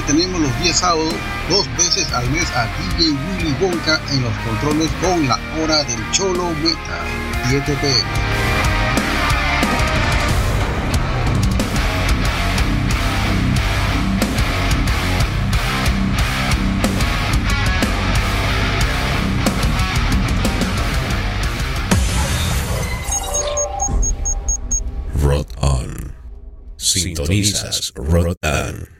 Finalmente tenemos los días sábados, dos veces al mes a DJ Willy Wonka en los controles con la hora del Cholo Metal, 7 pm. Sintonizas Rod On.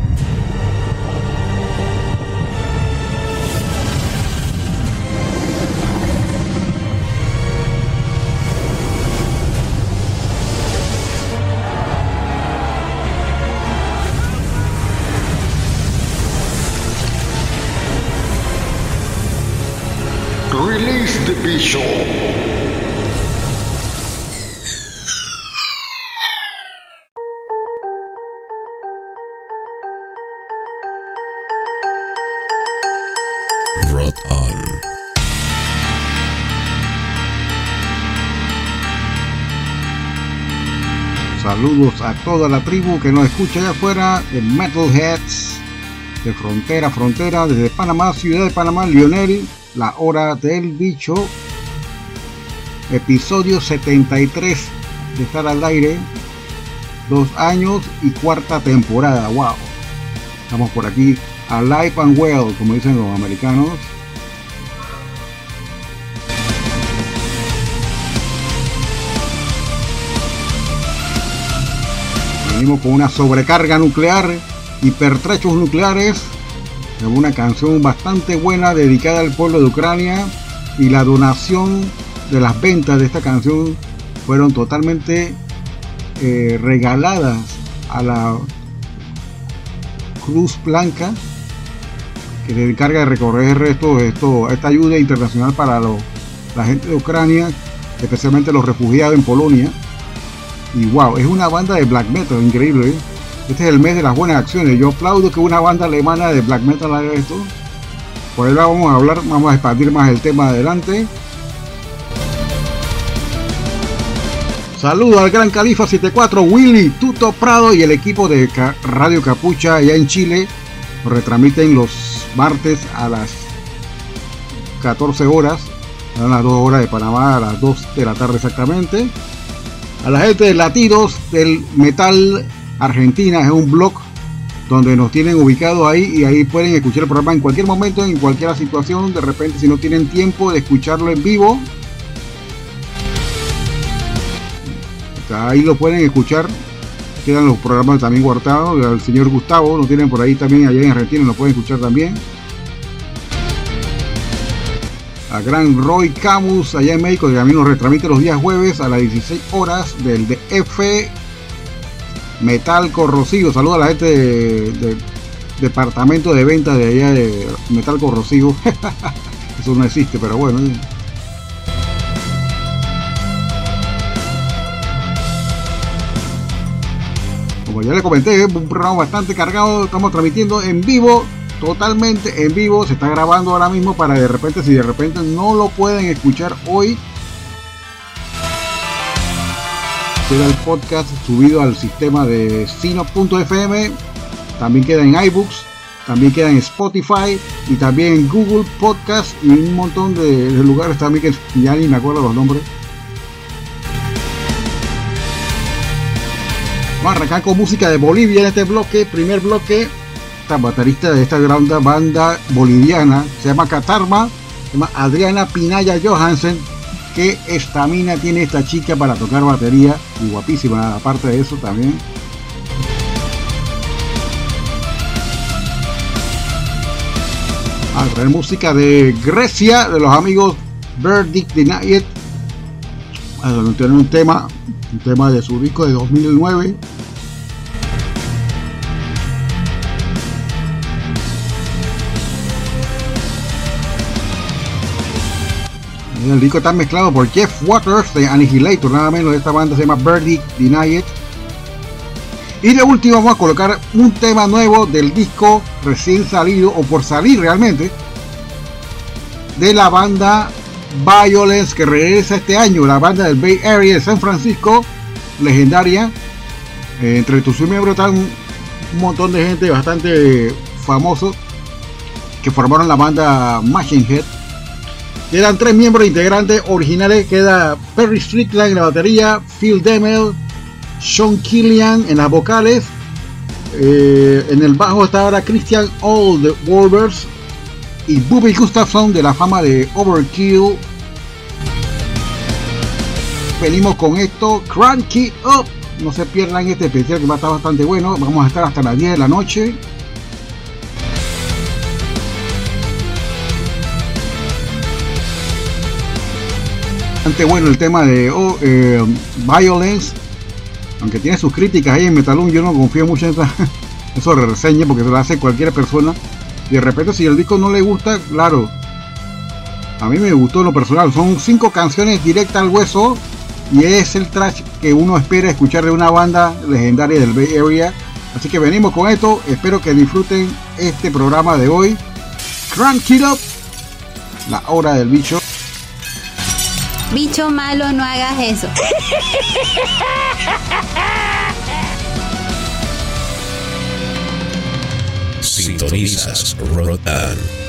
Release the Bishop. Saludos a toda la tribu que nos escucha allá afuera de Metalheads, de frontera a frontera, desde Panamá, ciudad de Panamá, Lionel, la hora del bicho, episodio 73 de estar al aire, dos años y cuarta temporada, wow. Estamos por aquí, alive and well, como dicen los americanos. Venimos con una sobrecarga nuclear, hipertrechos nucleares, una canción bastante buena dedicada al pueblo de Ucrania y la donación de las ventas de esta canción fueron totalmente eh, regaladas a la Cruz Blanca que se encarga de recorrer esto, esta ayuda internacional para la gente de Ucrania, especialmente los refugiados en Polonia. Y wow, es una banda de black metal increíble. ¿eh? Este es el mes de las buenas acciones. Yo aplaudo que una banda alemana de black metal haga esto. Por ahí vamos a hablar, vamos a expandir más el tema adelante. Saludos al Gran Califa 74, Willy, Tuto Prado y el equipo de Radio Capucha allá en Chile. Nos retransmiten los martes a las 14 horas, a las 2 horas de Panamá, a las 2 de la tarde exactamente. A la gente de Latidos del Metal Argentina, es un blog donde nos tienen ubicados ahí y ahí pueden escuchar el programa en cualquier momento, en cualquier situación. De repente, si no tienen tiempo de escucharlo en vivo, ahí lo pueden escuchar. Quedan los programas también guardados. El señor Gustavo lo tienen por ahí también, allá en Argentina lo pueden escuchar también. a gran Roy Camus allá en México, que también nos retransmite los días jueves a las 16 horas del DF Metal Corrosivo. Saludos a la gente del departamento de venta de allá de Metal Corrosivo. Eso no existe, pero bueno. Como ya le comenté, un programa bastante cargado. Estamos transmitiendo en vivo totalmente en vivo, se está grabando ahora mismo para de repente, si de repente no lo pueden escuchar hoy, queda el podcast subido al sistema de sino.fm, también queda en iBooks, también queda en Spotify y también en Google Podcast y un montón de, lugares también que ya ni me acuerdo los nombres. Vamos con música de Bolivia en este bloque, primer bloque, baterista de esta gran banda boliviana, se llama Catarma, se llama Adriana Pinaya Johansen. Qué estamina tiene esta chica para tocar batería y guapísima, aparte de eso también. A traer música de Grecia, de los amigos Verdict Denied. A tener un tema, un tema de su disco de 2009 El disco está mezclado por Jeff Waters de Annihilator, nada menos esta banda se llama Birdie Deny It. Y de último vamos a colocar un tema nuevo del disco recién salido, o por salir realmente, de la banda Violence que regresa este año, la banda del Bay Area de San Francisco, legendaria. Eh, entre sus miembros están un montón de gente bastante famoso que formaron la banda Machine Head Quedan tres miembros integrantes originales. Queda Perry Strickland en la batería, Phil Demel, Sean Killian en las vocales. Eh, en el bajo está ahora Christian the Wolvers y Bobby Gustafson de la fama de Overkill. Venimos con esto, Cranky Up. No se pierdan este especial que va a estar bastante bueno. Vamos a estar hasta las 10 de la noche. Bastante bueno el tema de oh, eh, Violence, aunque tiene sus críticas ahí en Metalum, yo no confío mucho en esa, eso reseña porque se lo hace cualquier persona. Y de repente si el disco no le gusta, claro, a mí me gustó lo personal. Son cinco canciones directas al hueso y es el trash que uno espera escuchar de una banda legendaria del Bay Area. Así que venimos con esto. Espero que disfruten este programa de hoy. Crank it up. La hora del bicho. Bicho malo, no hagas eso. Sintonizas Rotan.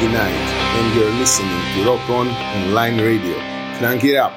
Verdict Denied, and you're listening to Rock On Online Radio. Crank it up!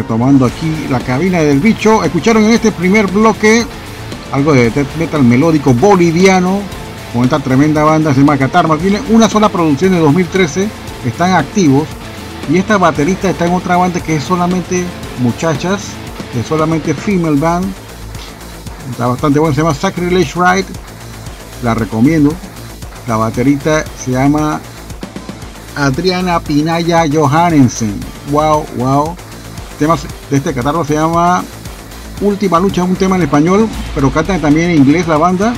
Retomando aquí la cabina del bicho, escucharon en este primer bloque algo de metal melódico boliviano con esta tremenda banda se llama Catarma. Tiene una sola producción de 2013, están activos y esta baterista está en otra banda que es solamente muchachas, es solamente female band. Está bastante bueno, se llama Sacrilege Ride, la recomiendo. La baterista se llama Adriana Pinaya Johannesen. Wow, wow. Temas de este catarro se llama Última Lucha, un tema en español, pero cantan también en inglés la banda.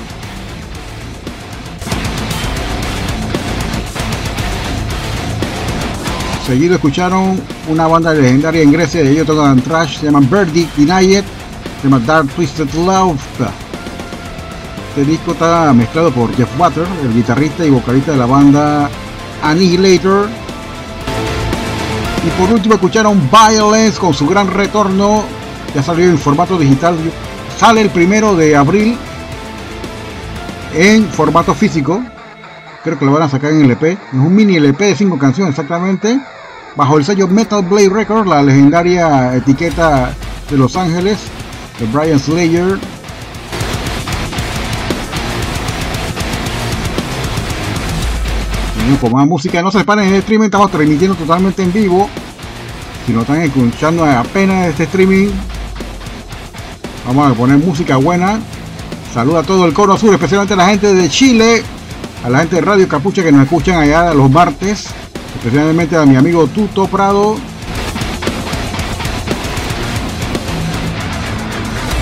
Seguido escucharon una banda legendaria en Grecia, ellos tocan trash, se llaman Birdie Denied, se llama Dark Twisted Love. Este disco está mezclado por Jeff Water, el guitarrista y vocalista de la banda Annihilator. Y por último escucharon Violence con su gran retorno, ya salió en formato digital, sale el primero de abril en formato físico. Creo que lo van a sacar en el EP. Es un mini LP de 5 canciones exactamente. Bajo el sello Metal Blade Records, la legendaria etiqueta de Los Ángeles, de Brian Slayer. Con más música. No se separen en el streaming, estamos transmitiendo totalmente en vivo. Si no están escuchando apenas este streaming, vamos a poner música buena. Saluda a todo el coro azul, especialmente a la gente de Chile, a la gente de Radio Capucha que nos escuchan allá los martes, especialmente a mi amigo Tuto Prado.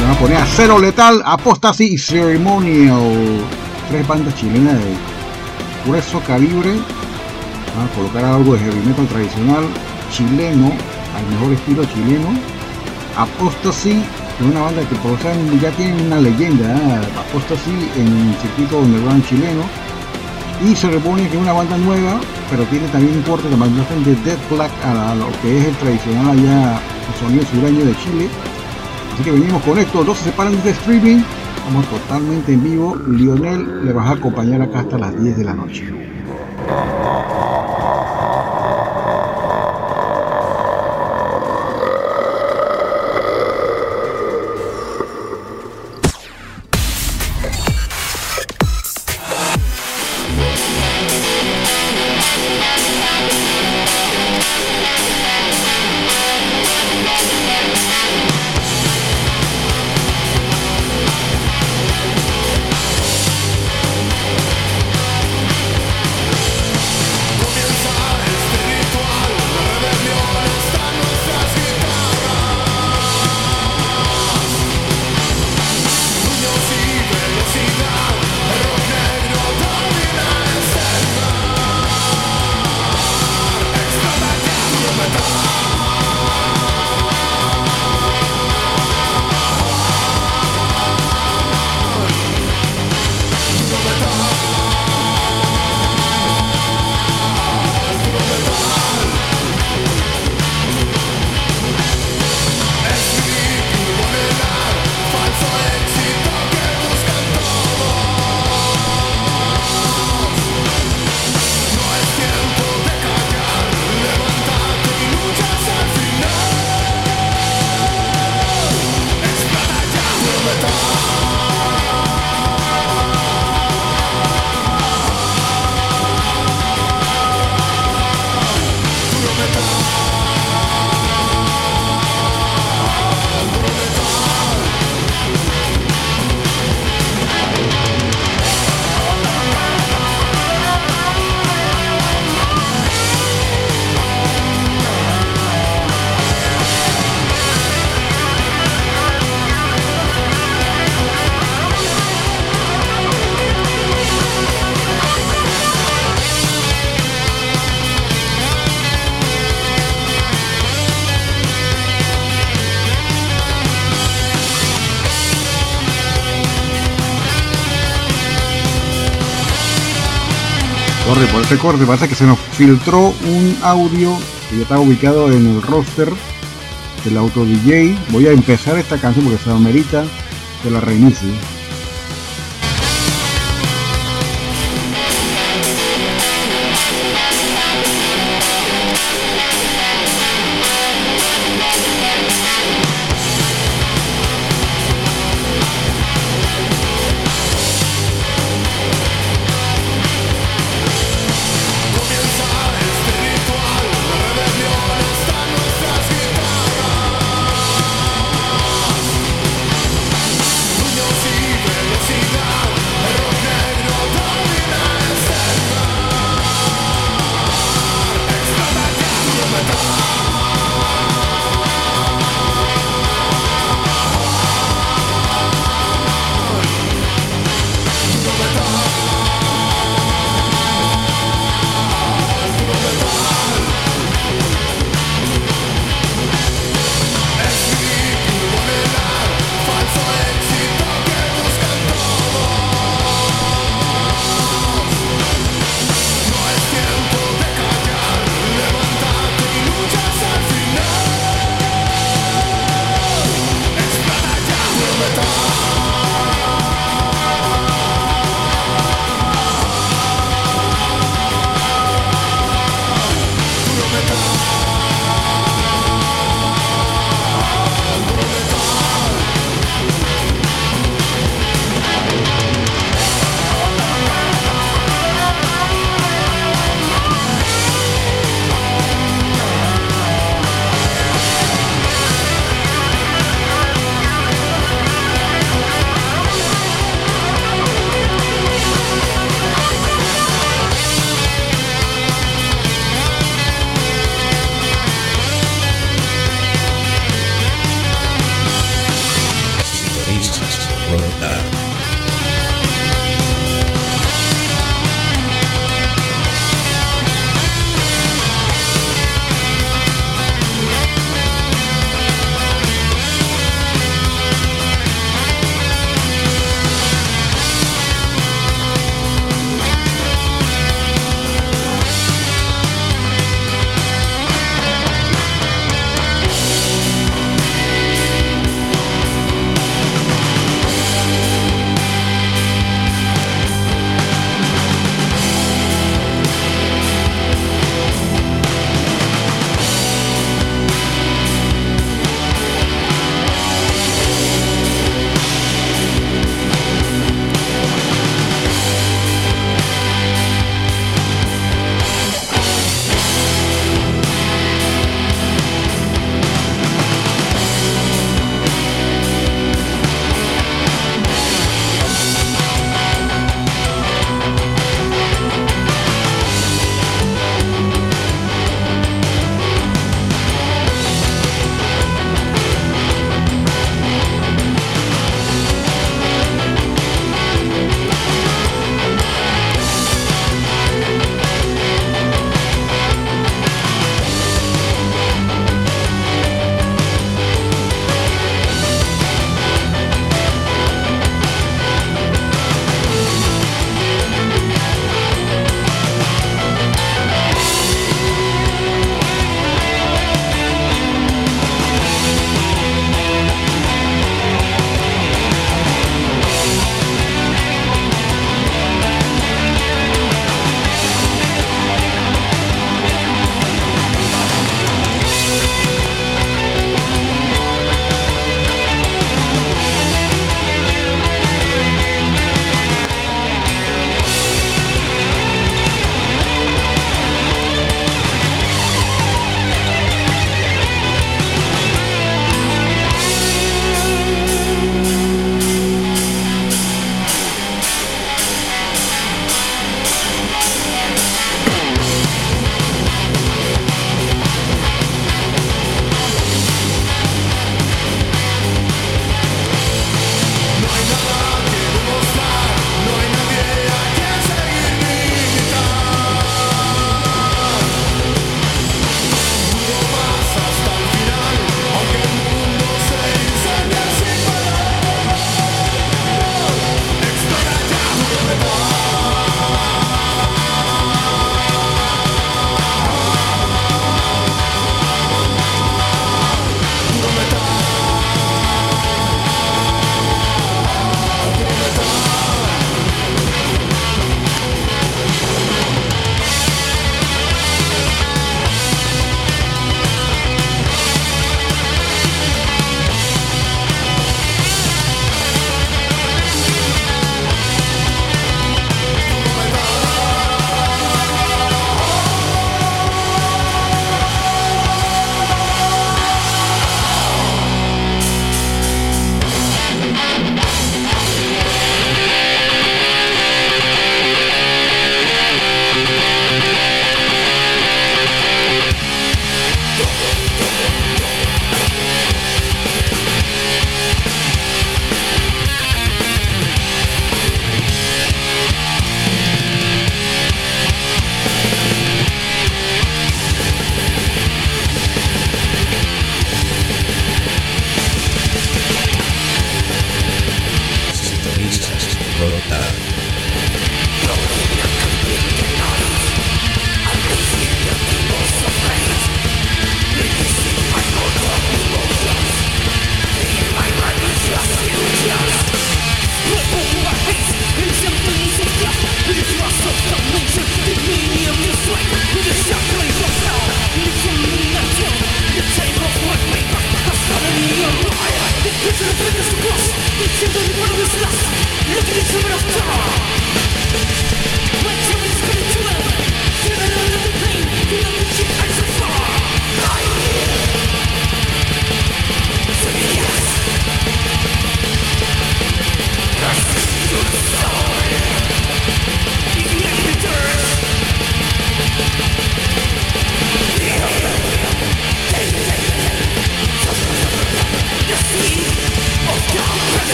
Vamos a poner a Cero Letal, Apostasy y Ceremonial. Tres bandas chilenas de grueso calibre. A colocar algo de heavy metal tradicional chileno, al mejor estilo chileno. Apostasy es una banda que por lo ya tiene una leyenda, ¿eh? Apostasy en el circuito underground chileno y se repone que es una banda nueva, pero tiene también un corte de de Dead Black a lo que es el tradicional allá el sonido sureño de Chile. Así que venimos con esto, dos se separan de streaming, vamos totalmente en vivo. Lionel le vas a acompañar acá hasta las 10 de la noche. Este corte, parece que se nos filtró un audio que ya estaba ubicado en el roster del auto DJ. Voy a empezar esta canción porque se amerita que la reinicie.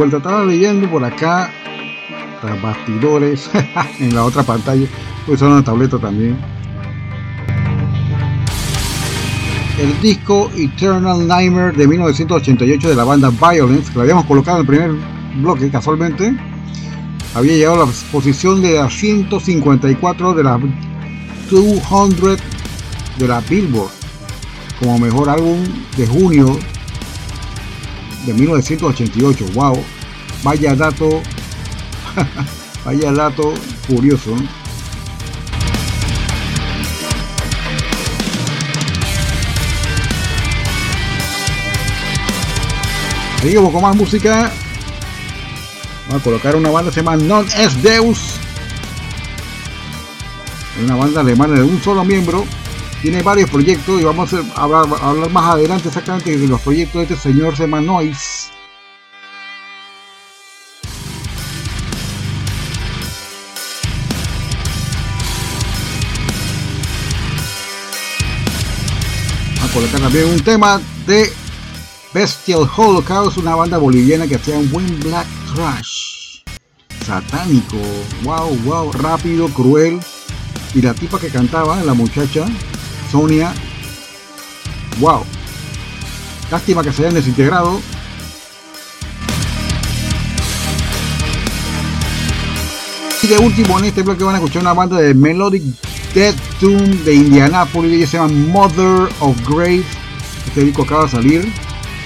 Vuelta. Estaba leyendo por acá tras bastidores en la otra pantalla. Pues son una tableta también. El disco Eternal Nightmare de 1988 de la banda Violence, que lo habíamos colocado en el primer bloque casualmente, había llegado a la posición de la 154 de la 200 de la Billboard como mejor álbum de junio de 1988. Wow, vaya dato, vaya dato curioso. Seguimos con más música. Vamos a colocar una banda que se llama Non Es Deus. Una banda alemana de un solo miembro. Tiene varios proyectos y vamos a hablar, más adelante exactamente de los proyectos de este señor se llama Noise. Vamos a colocar también un tema de Bestial Holocaust, una banda boliviana que hacía un buen black trash. Satánico, wow, wow, rápido, cruel. Y la tipa que cantaba, la muchacha, Sonia, wow. Lástima que se hayan desintegrado. Y de último en este bloque van a escuchar una banda de Melodic Death Doom de Indianapolis. Ellos se llaman Mother of Grave. Este disco acaba de salir.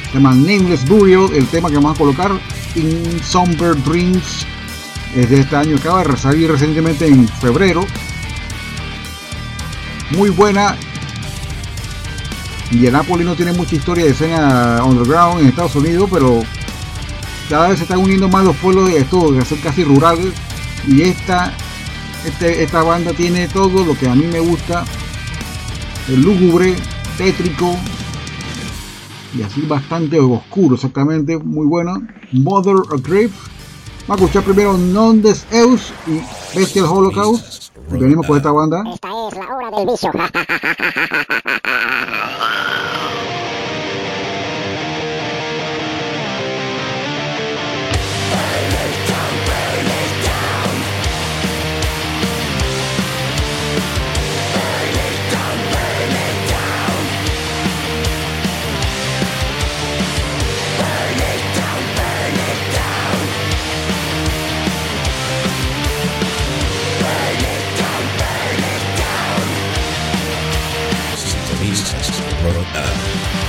Se llama Nameless Burial. El tema que vamos a colocar, In Somber Dreams, es de este año. Acaba de salir recientemente en febrero. Muy buena. Indianapolis no tiene mucha historia de escena underground en Estados Unidos, pero cada vez se están uniendo más los pueblos de esto, que son casi rurales. Y esta, este, esta banda tiene todo lo que a mí me gusta. El lúgubre, tétrico, y así bastante oscuro exactamente, muy bueno. Mother of Grave. Vamos a escuchar primero Non Des Eus y Bestial Holocaust. Y venimos con esta banda. Esta es la hora del vicio. Sintonizas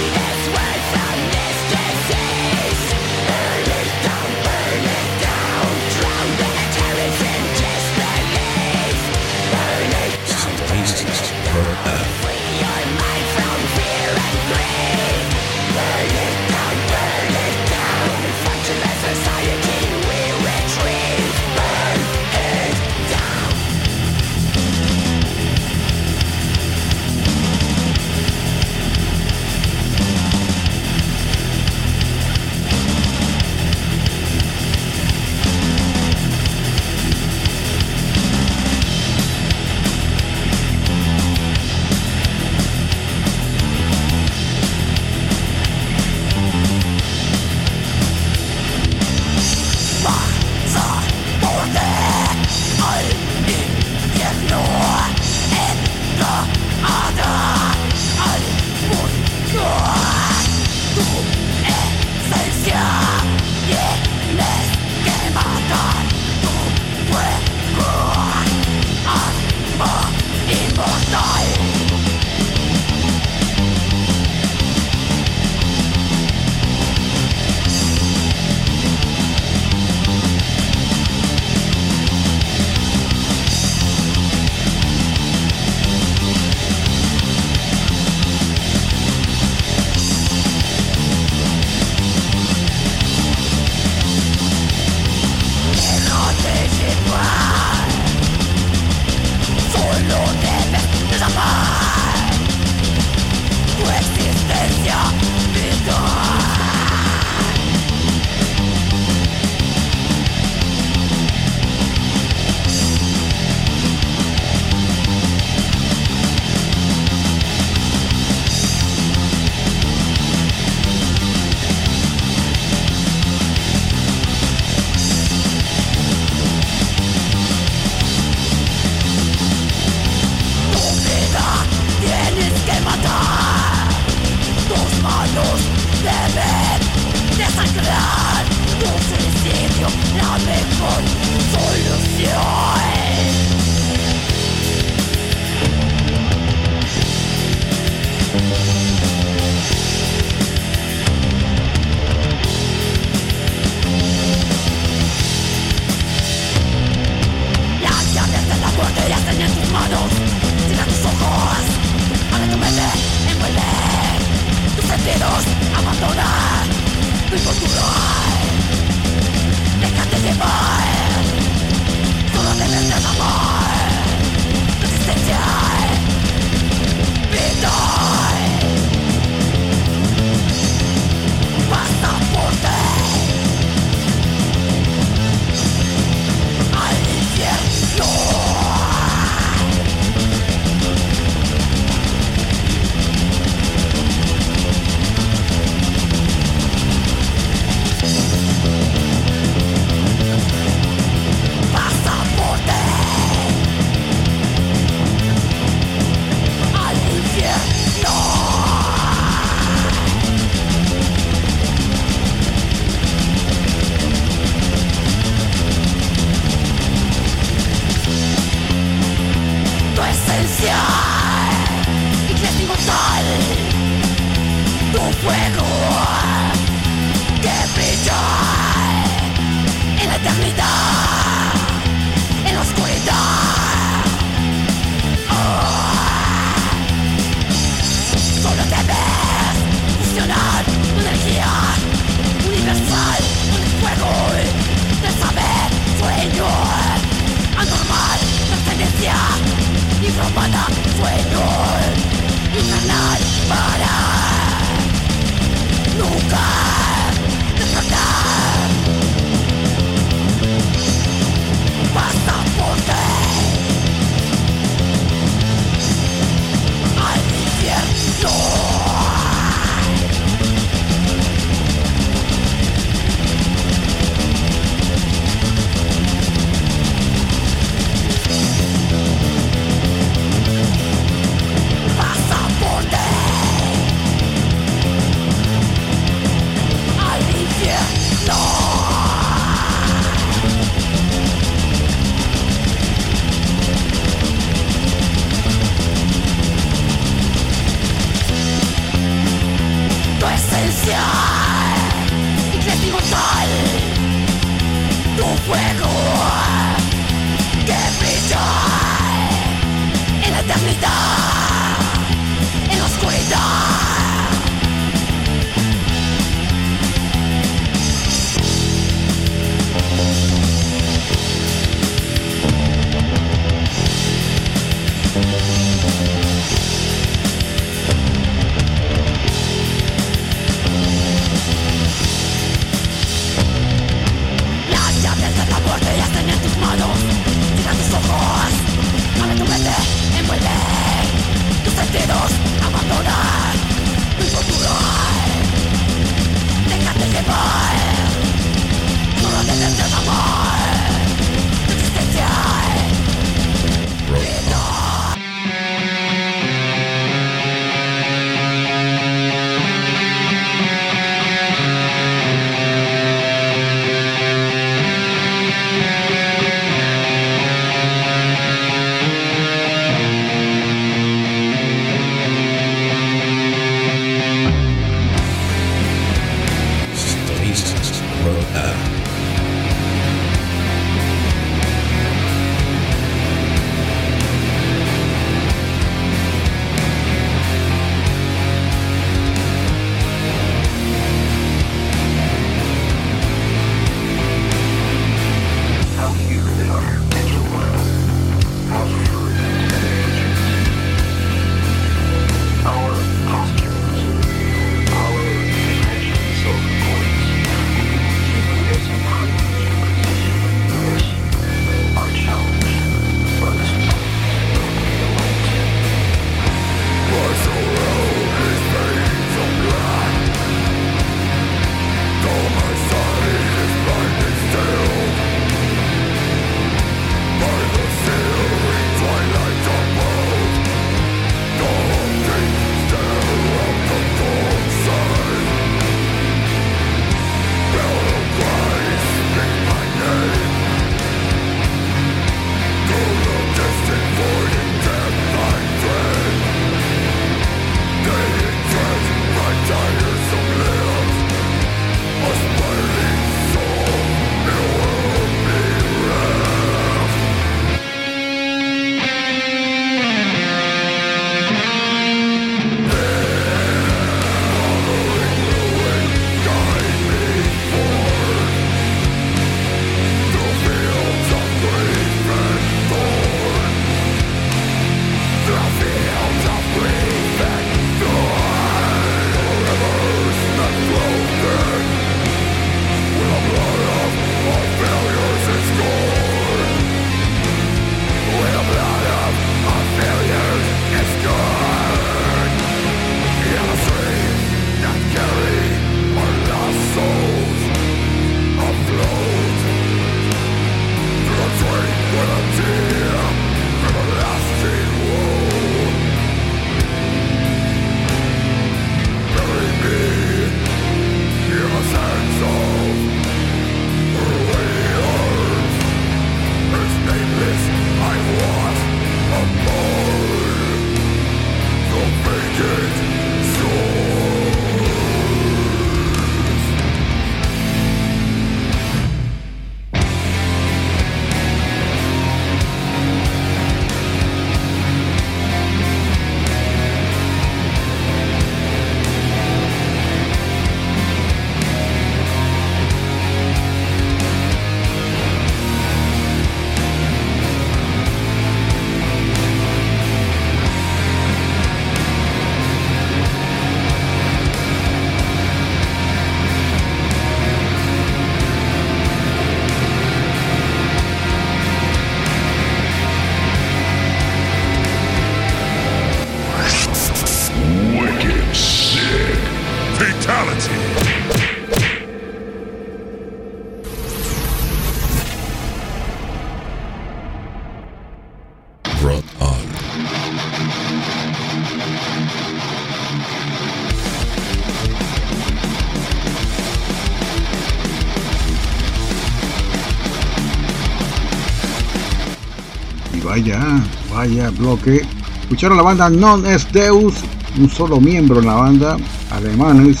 vaya bloque. Escucharon la banda Non Es Deus, un solo miembro en la banda, alemanes.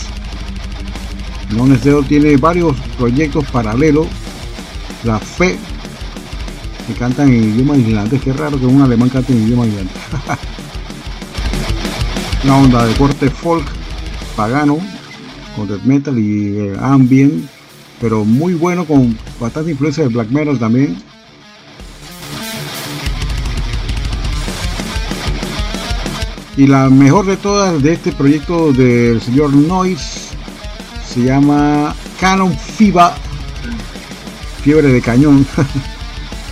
Non Es Deus tiene varios proyectos paralelos. La Fe, que cantan en idioma islandés. Qué raro que un alemán cante en idioma islandés. una onda de corte folk pagano con death metal y eh, ambient, pero muy bueno con bastante influencia de black metal también. Y la mejor de todas de este proyecto del señor Noise se llama Canon FIBA, fiebre de cañón.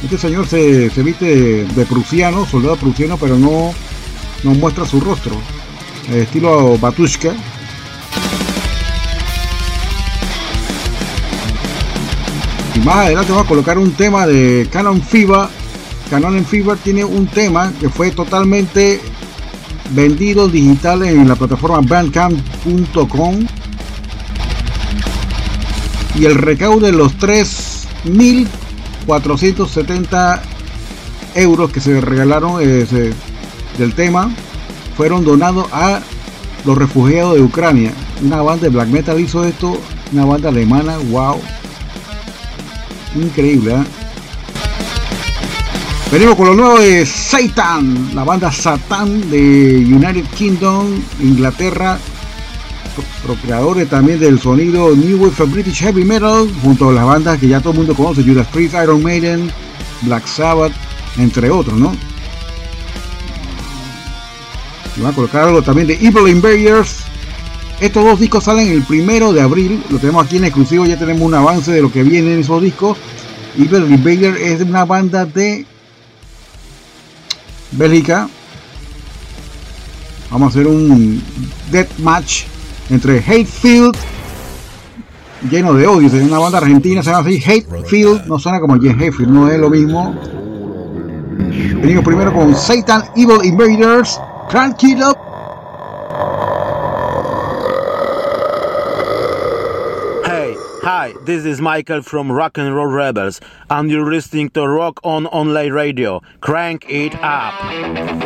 Este señor se, se viste de, prusiano, soldado prusiano, pero no, no muestra su rostro. Estilo Batushka. Y más adelante vamos a colocar un tema de Canon FIBA. Canon en FIBA tiene un tema que fue totalmente vendido digital en la plataforma bandcamp.com y el recaudo de los 3.470 euros que se regalaron del tema fueron donados a los refugiados de Ucrania. Una banda de black metal hizo esto, una banda alemana, wow. Increíble, ¿eh? Venimos con lo nuevo de Satan, la banda Satan de United Kingdom, Inglaterra, pro- procreadores también del sonido New Wave of British Heavy Metal, junto a las bandas que ya todo el mundo conoce, Judas Priest, Iron Maiden, Black Sabbath, entre otros, ¿no? Y van a colocar algo también de Evil Invaders. Estos dos discos salen el primero de abril, lo tenemos aquí en exclusivo, ya tenemos un avance de lo que viene en esos discos. Evil Invader es una banda de Bélgica. Vamos a hacer un death match entre Hatefield, lleno de odio. Es una banda argentina, se llama así Hatefield. No suena como Jen Hatefield, no es lo mismo. Venimos primero con Satan Evil Invaders. Crank it up. Hi, this is Michael from Rock and Roll Rebels, and you're listening to Rock On Online Radio. Crank it up.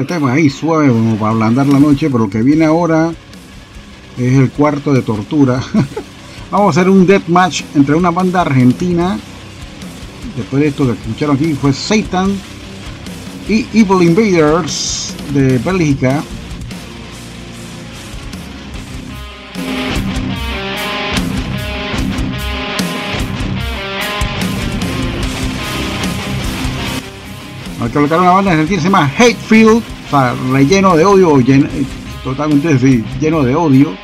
De temas ahí suaves como para ablandar la noche, pero lo que viene ahora es el cuarto de tortura. Vamos a hacer un death match entre una banda argentina. Después de esto que escucharon aquí fue Satan y Evil Invaders de Bélgica. Al colocar una banda argentina se llama Hatefield, o sea, relleno de odio, llen- totalmente sí, lleno de odio.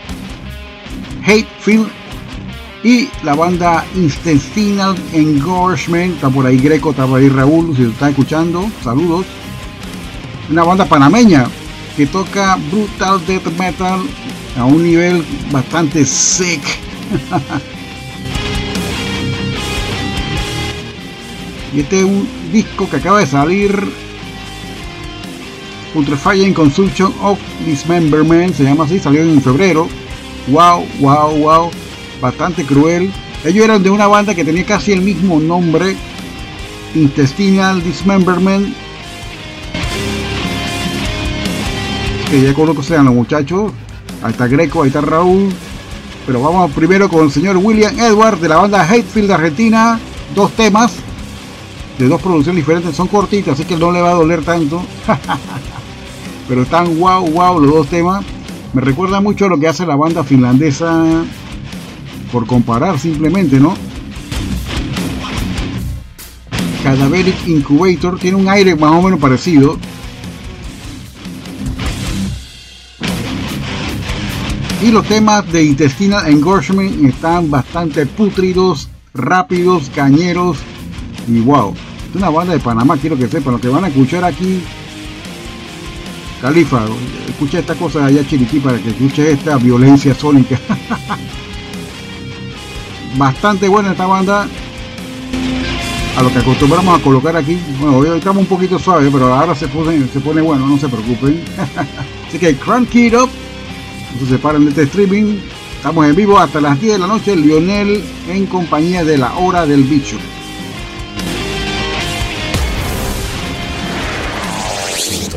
Hatefield y la banda Intestinal Engorgement, está por ahí Greco, está por ahí Raúl, si lo están escuchando, saludos. Una banda panameña que toca brutal death metal a un nivel bastante sick. y este es un disco que acaba de salir Putrefying Consumption of Dismemberment, se llama así, salió en febrero. Wow, wow, wow, bastante cruel. Ellos eran de una banda que tenía casi el mismo nombre Intestinal Dismemberment. Que ya conocen a los muchachos. Ahí está Greco, ahí está Raúl. Pero vamos primero con el señor William Edward de la banda Hatefield Argentina. Dos temas de dos producciones diferentes. Son cortitas, así que no le va a doler tanto. Pero están wow, wow los dos temas. Me recuerda mucho a lo que hace la banda finlandesa. Por comparar simplemente, ¿no? Cadaveric Incubator tiene un aire más o menos parecido. Y los temas de Intestinal Engorgement están bastante putridos, rápidos, cañeros y wow. Una banda de Panamá, quiero que sepan. Lo que van a escuchar aquí, Califa, escucha esta cosa allá Chiriquí para que escuche esta violencia sónica. bastante buena esta banda. A lo que acostumbramos a colocar aquí. Bueno, hoy estamos un poquito suaves, pero ahora se pone, se pone bueno, no se preocupen. Así que crank it up. No se separen de este streaming. Estamos en vivo hasta las 10 de la noche. Lionel en compañía de la hora del bicho.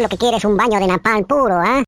lo que quiere es un baño de napalm puro, ¿ah? Fatality.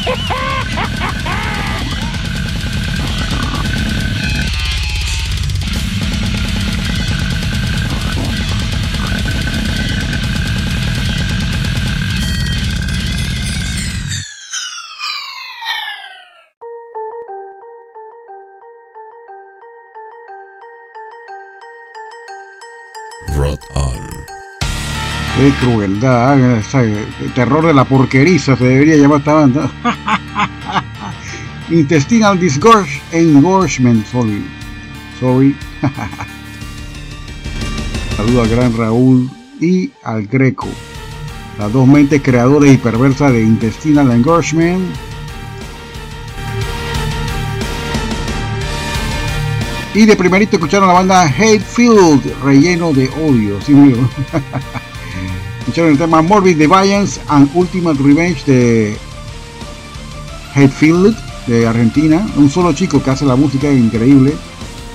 Qué crueldad, ¿eh? El terror de la porqueriza se debería llamar esta banda. Intestinal Disgorge Engorgement, sorry. Sorry. Saludo al gran Raúl y al Greco. Las dos mentes creadoras y perversas de Intestinal Engorgement. Y de primerito escucharon la banda Hatefield, relleno de odio, sí mío. Escucharon el tema Morbid Defiance and Ultimate Revenge de Hatefield de Argentina. Un solo chico que hace la música increíble,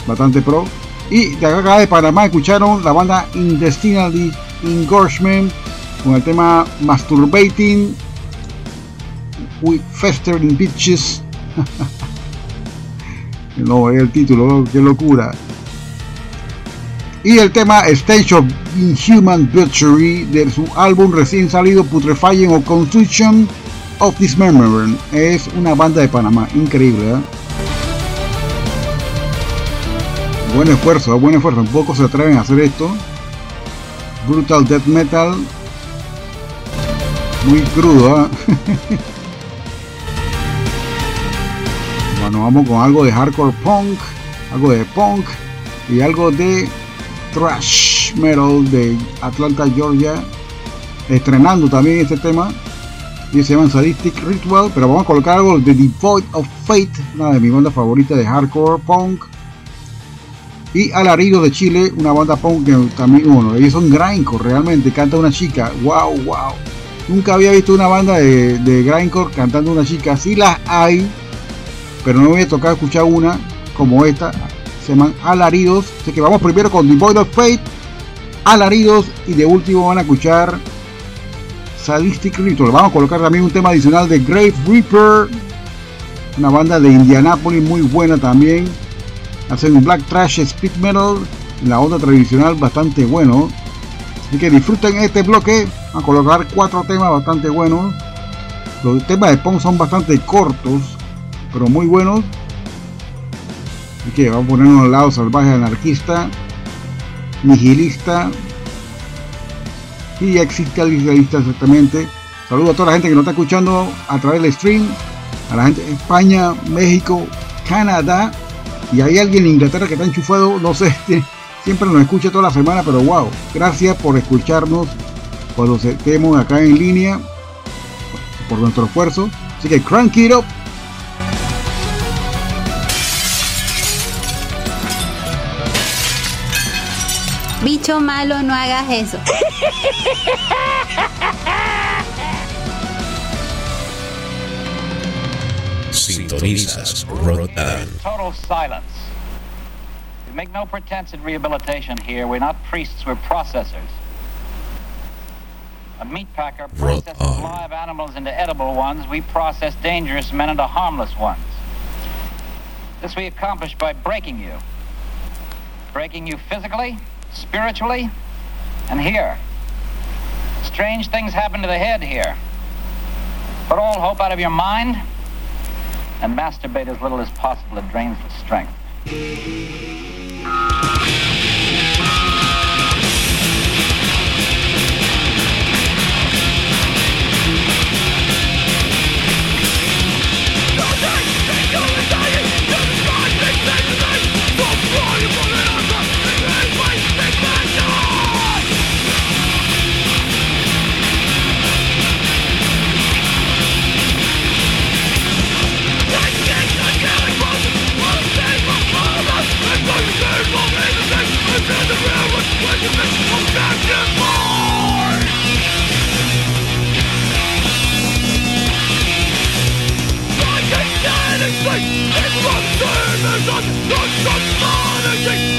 bastante pro. Y de acá de Panamá escucharon la banda Intestinal Engorgement con el tema Masturbating with Festering Bitches. no, es el título, qué locura. Y el tema Stage of Inhuman Butchery de su álbum recién salido Putrefying o Constitution of Dismemberment. Es una banda de Panamá, increíble. ¿eh? Buen esfuerzo, buen esfuerzo. Un poco se atreven a hacer esto. Brutal Death Metal. Muy crudo. ¿eh? bueno, vamos con algo de hardcore punk, algo de punk y algo de thrash metal de Atlanta, Georgia, estrenando también este tema, y se llaman Sadistic Ritual, pero vamos a colocar algo de Devoid of Fate, una de mis bandas favoritas de hardcore punk. Y Alarido de Chile, una banda punk que también, bueno, ellos son grindcore, realmente, canta una chica, wow, wow. Nunca había visto una banda de, grindcore cantando una chica, sí las hay, pero no me había tocado escuchar una como esta, se llaman Alaridos, así que vamos primero con Devoid of Fate, Alaridos y de último van a escuchar Sadistic Ritual. Vamos a colocar también un tema adicional de Grave Reaper, una banda de Indianapolis muy buena también. Hacen un black trash speed metal, la onda tradicional bastante bueno. Así que disfruten este bloque. A colocar cuatro temas bastante buenos. Los temas de Pong son bastante cortos, pero muy buenos. Que vamos a ponernos al lado salvaje anarquista, nihilista, y existencialista exactamente. Saludo a toda la gente que nos está escuchando a través del stream, a la gente de España, México, Canadá y hay alguien en Inglaterra que está enchufado, no sé, siempre nos escucha toda la semana, pero wow, gracias por escucharnos cuando estemos acá en línea, por nuestro esfuerzo. Así que crank it up. Bicho malo, no hagas eso. Sintonizas Rotan. Total silence. We make no pretense at rehabilitation here. We're not priests, we're processors. A meat packer processes live animals into edible ones. We process dangerous men into harmless ones. This we accomplish by breaking you. Breaking you physically, spiritually, and here. Strange things happen to the head here. Put all hope out of your mind and masturbate as little as possible. It drains the strength. It's from service on, on some monarchy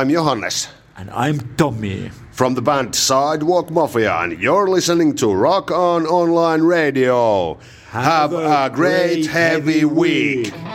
I'm Johannes. And I'm Tommy. From the band Sidewalk Mafia, and you're listening to Rock On Online Radio. Have, a, great, heavy week. Only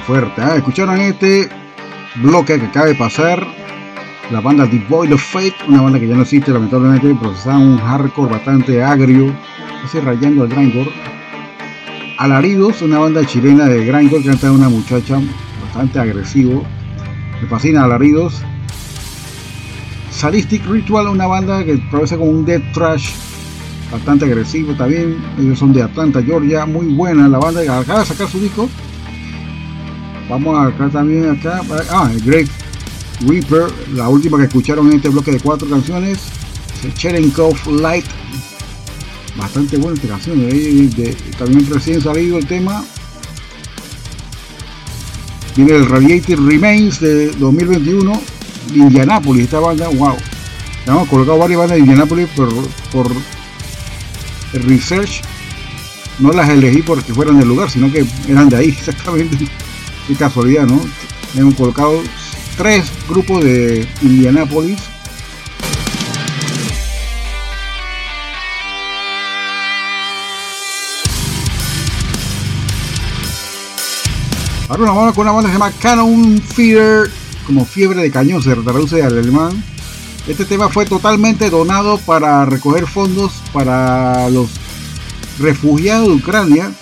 Fuerte. Ah, escucharon este bloque que acaba de pasar. La banda Devoid of Fate, una banda que ya no existe lamentablemente, procesaba un hardcore bastante agrio, casi rayando al grindcore. Alaridos, una banda chilena de grindcore que canta una muchacha bastante agresivo. Me fascina Alaridos. Sadistic Ritual, una banda que progresa con un death trash bastante agresivo también. Ellos son de Atlanta, Georgia, muy buena la banda. Acaba de sacar su disco. Vamos acá también acá. Ah, el Great Reaper, la última que escucharon en este bloque de cuatro canciones. Cherenkov Light. Bastante buena esta canción. eh, de- también recién salido el tema. Viene el Radiator Remains de 2021. de Indianapolis, esta banda, wow. Hemos colocado varias bandas de Indianapolis por, por research. No las elegí porque fueran del lugar, sino que eran de ahí, exactamente. Qué casualidad, ¿no? Hemos colocado tres grupos de Indianapolis. Ahora nos vamos con una banda que se llama Canon Fear, como fiebre de cañón, se traduce al alemán. Este tema fue totalmente donado para recoger fondos para los refugiados de Ucrania.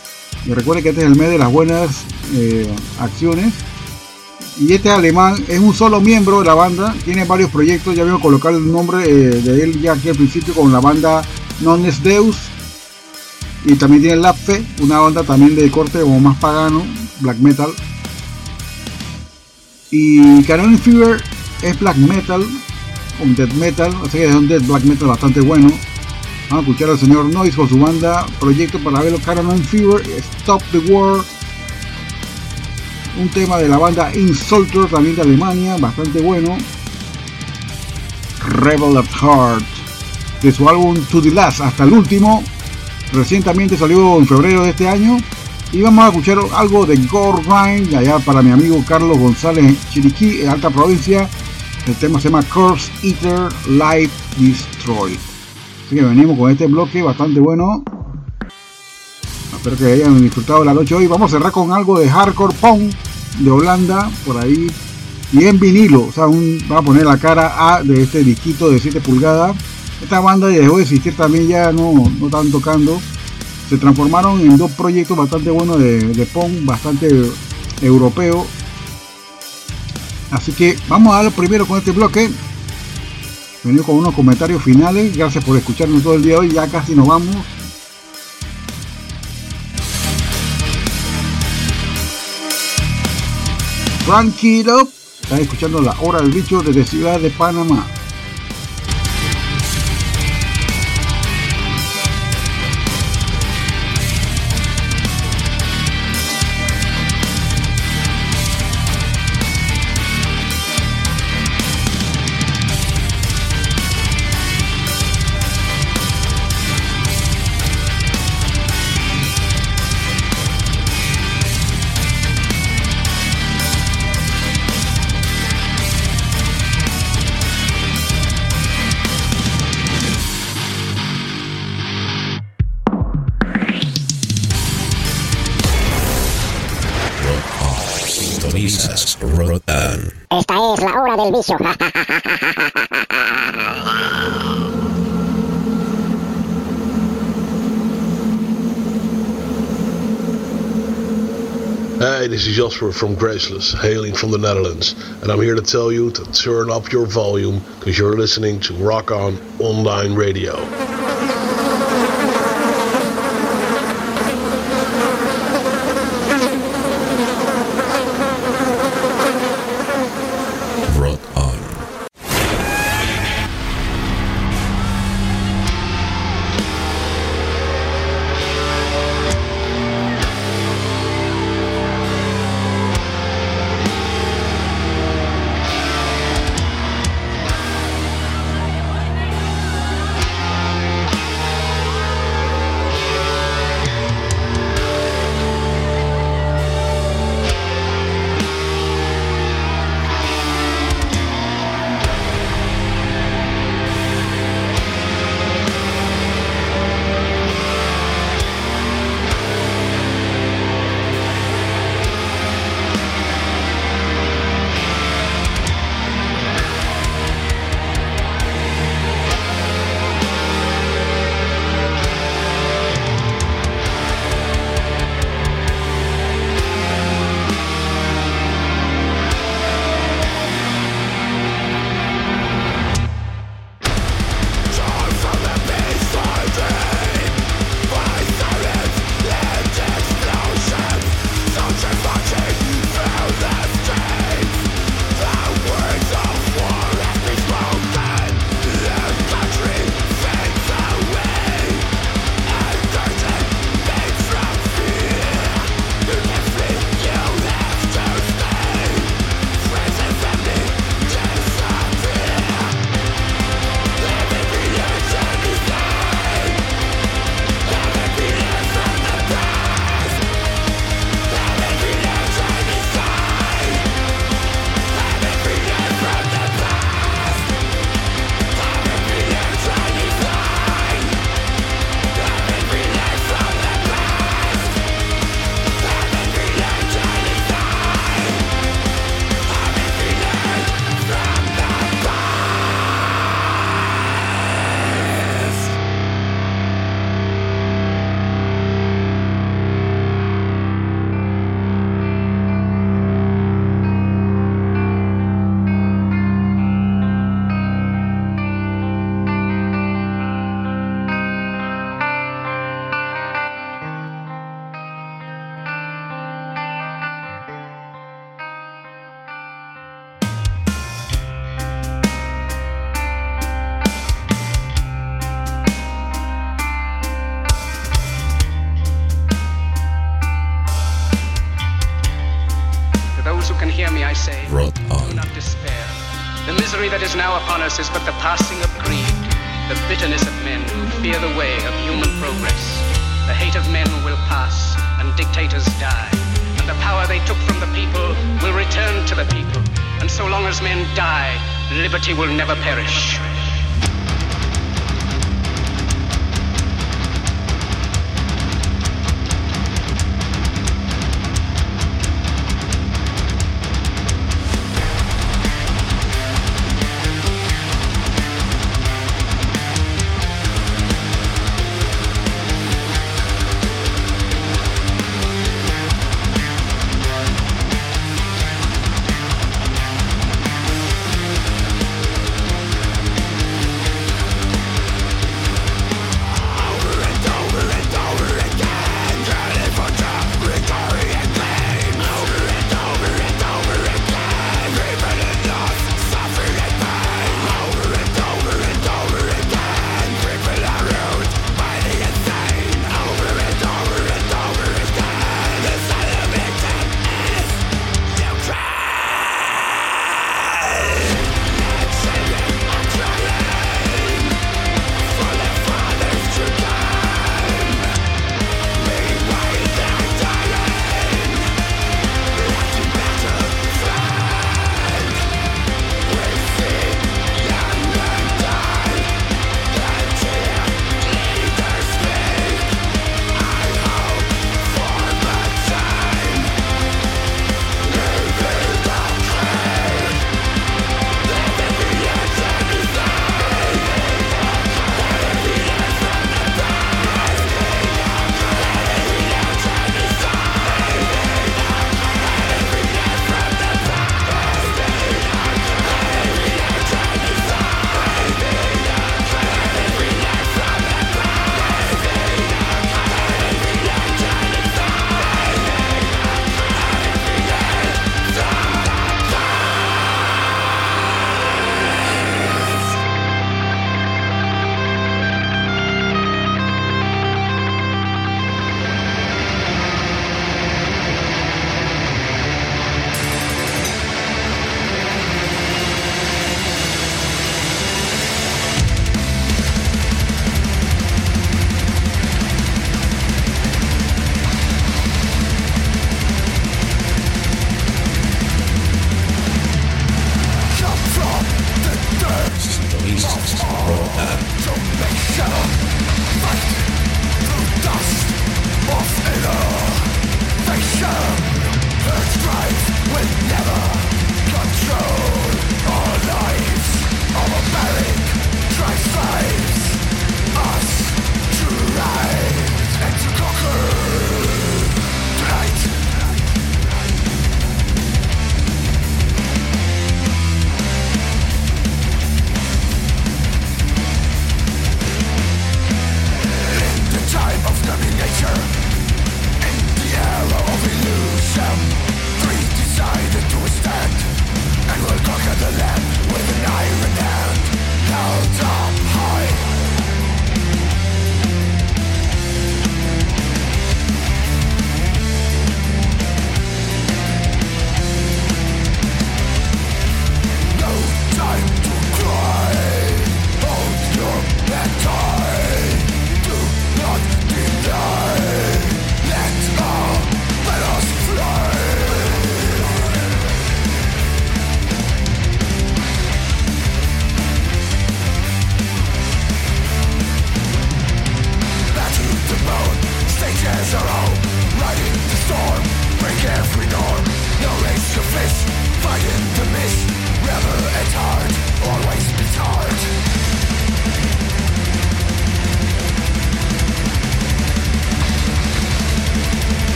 Y recuerden que este es el mes de las buenas eh, acciones. Y este alemán es un solo miembro de la banda, tiene varios proyectos, ya vimos colocar el nombre eh, de él ya aquí al principio con la banda Nones Deus. Y también tiene Lapfe, una banda también de corte como más pagano, black metal. Y Canon Fever es black metal, con death metal, así que es un death black metal bastante bueno. Vamos a escuchar al señor Noise con su banda Proyecto para verlo Canon Fever, Stop the War. Un tema de la banda Insulter, también de Alemania, bastante bueno. Rebel at Heart, de su álbum To the Last, hasta el último. Recientemente salió en febrero de este año. Y vamos a escuchar algo de Gore allá para mi amigo Carlos González Chiriquí, en Alta Provincia. El tema se llama Corpse Eater Life Destroy. Así que venimos con este bloque bastante bueno. Espero que hayan disfrutado la noche hoy. Vamos a cerrar con algo de Hardcore Punk de Holanda, por ahí. Y en vinilo, o sea, un, va a poner la cara A de este disquito de 7 pulgadas. Esta banda dejó de existir también, ya no, no están tocando. Se transformaron en dos proyectos bastante buenos de, de punk, bastante europeo. Así que vamos a dar primero con este bloque. Venimos con unos comentarios finales. Gracias por escucharnos todo el día de hoy. Ya casi nos vamos. Tranquilo. Están escuchando la hora del bicho desde Ciudad de Panamá. Hora del. Hey, this is Jasper from Graceless, hailing from the Netherlands, and I'm here to tell you to turn up your volume because you're listening to Rock On Online Radio.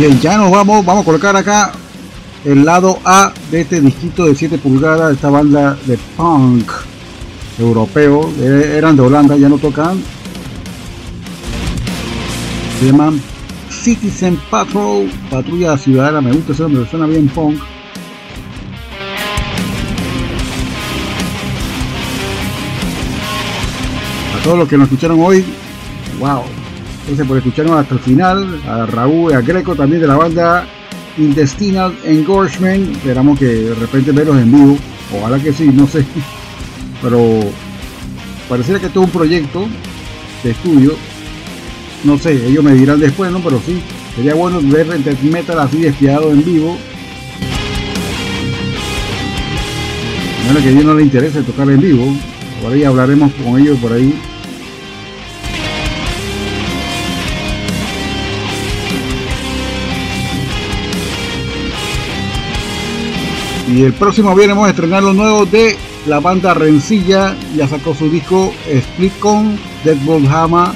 Bien, ya nos vamos, vamos a colocar acá el lado A de este disquito de 7 pulgadas esta banda de punk europeo, eh, eran de Holanda, ya no tocan. Se llaman Citizen Patrol, Patrulla Ciudadana, me gusta ese nombre, suena bien punk. A todos los que nos escucharon hoy, wow, Gracias por escucharnos hasta el final. A Raúl y a Greco también de la banda Intestinal Engorgement. Esperamos que de repente verlos en vivo. Ojalá que sí, no sé. Pero pareciera que es un proyecto de estudio. No sé, ellos me dirán después, ¿no? Pero sí, sería bueno ver el metal así despiadado en vivo. Bueno, que a ellos no les interesa tocar en vivo. Por ahí hablaremos con ellos por ahí Y el próximo viernes vamos a estrenar lo nuevo de la banda Rencilla. Ya sacó su disco Split con Deadbolt Hama.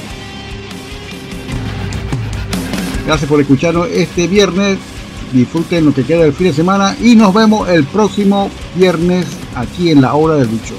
Gracias por escucharnos este viernes. Disfruten lo que queda del fin de semana y nos vemos el próximo viernes aquí en la hora del bicho.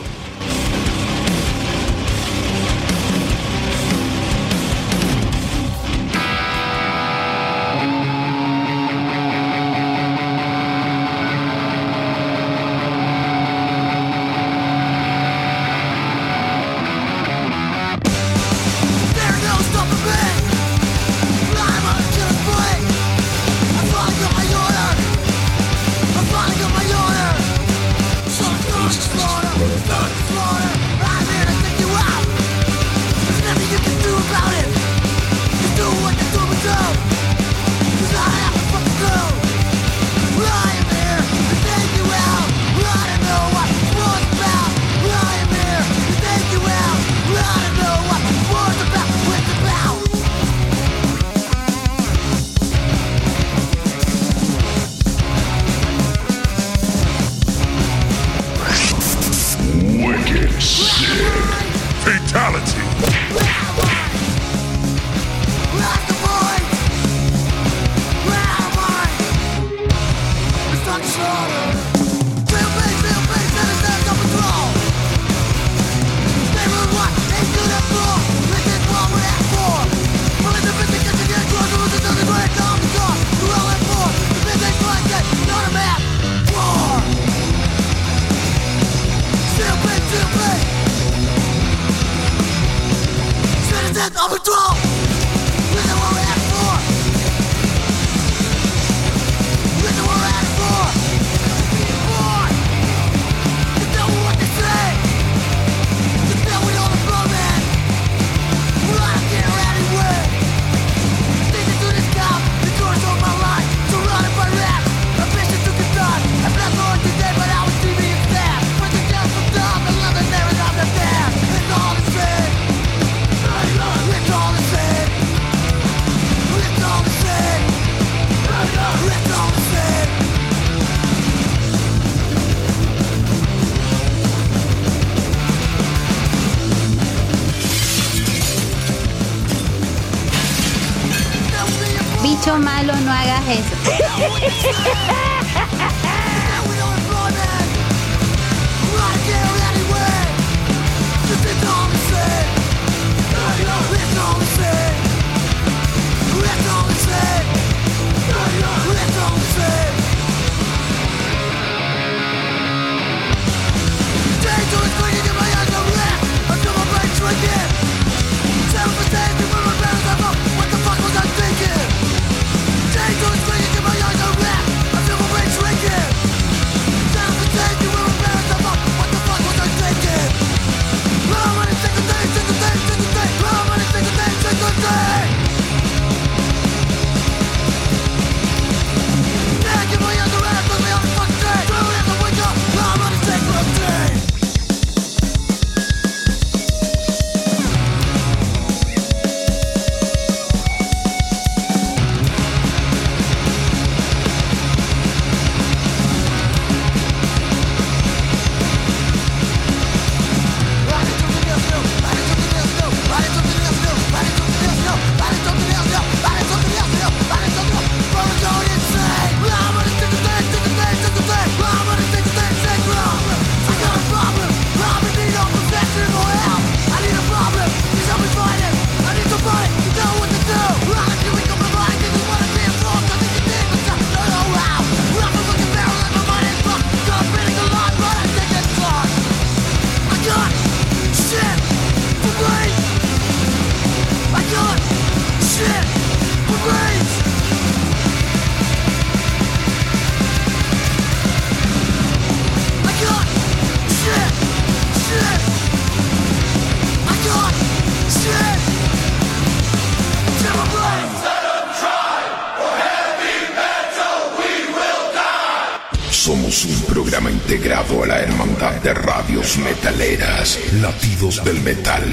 Metaleras, Latidos del Metal,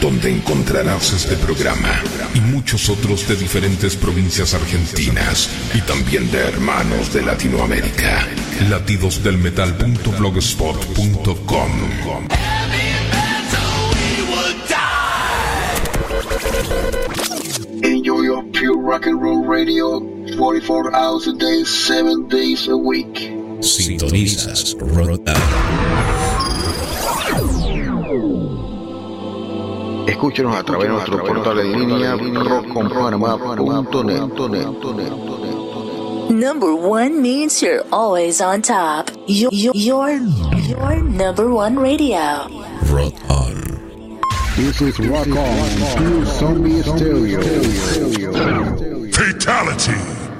donde encontrarás este programa y muchos otros de diferentes provincias argentinas y también de hermanos de Latinoamérica. Latidosdelmetal.blogspot.com Enjoy your pure rock and roll radio 44 hours a day, 7 days a week. Sintonizas Rota. Escúchenos a través de nuestro portal en línea rockconpanamá.net. Number one means you're always on top. Your, your, your, your number one radio. Rock on. This is Rock On, Pure Zombie Stereo. Fatality.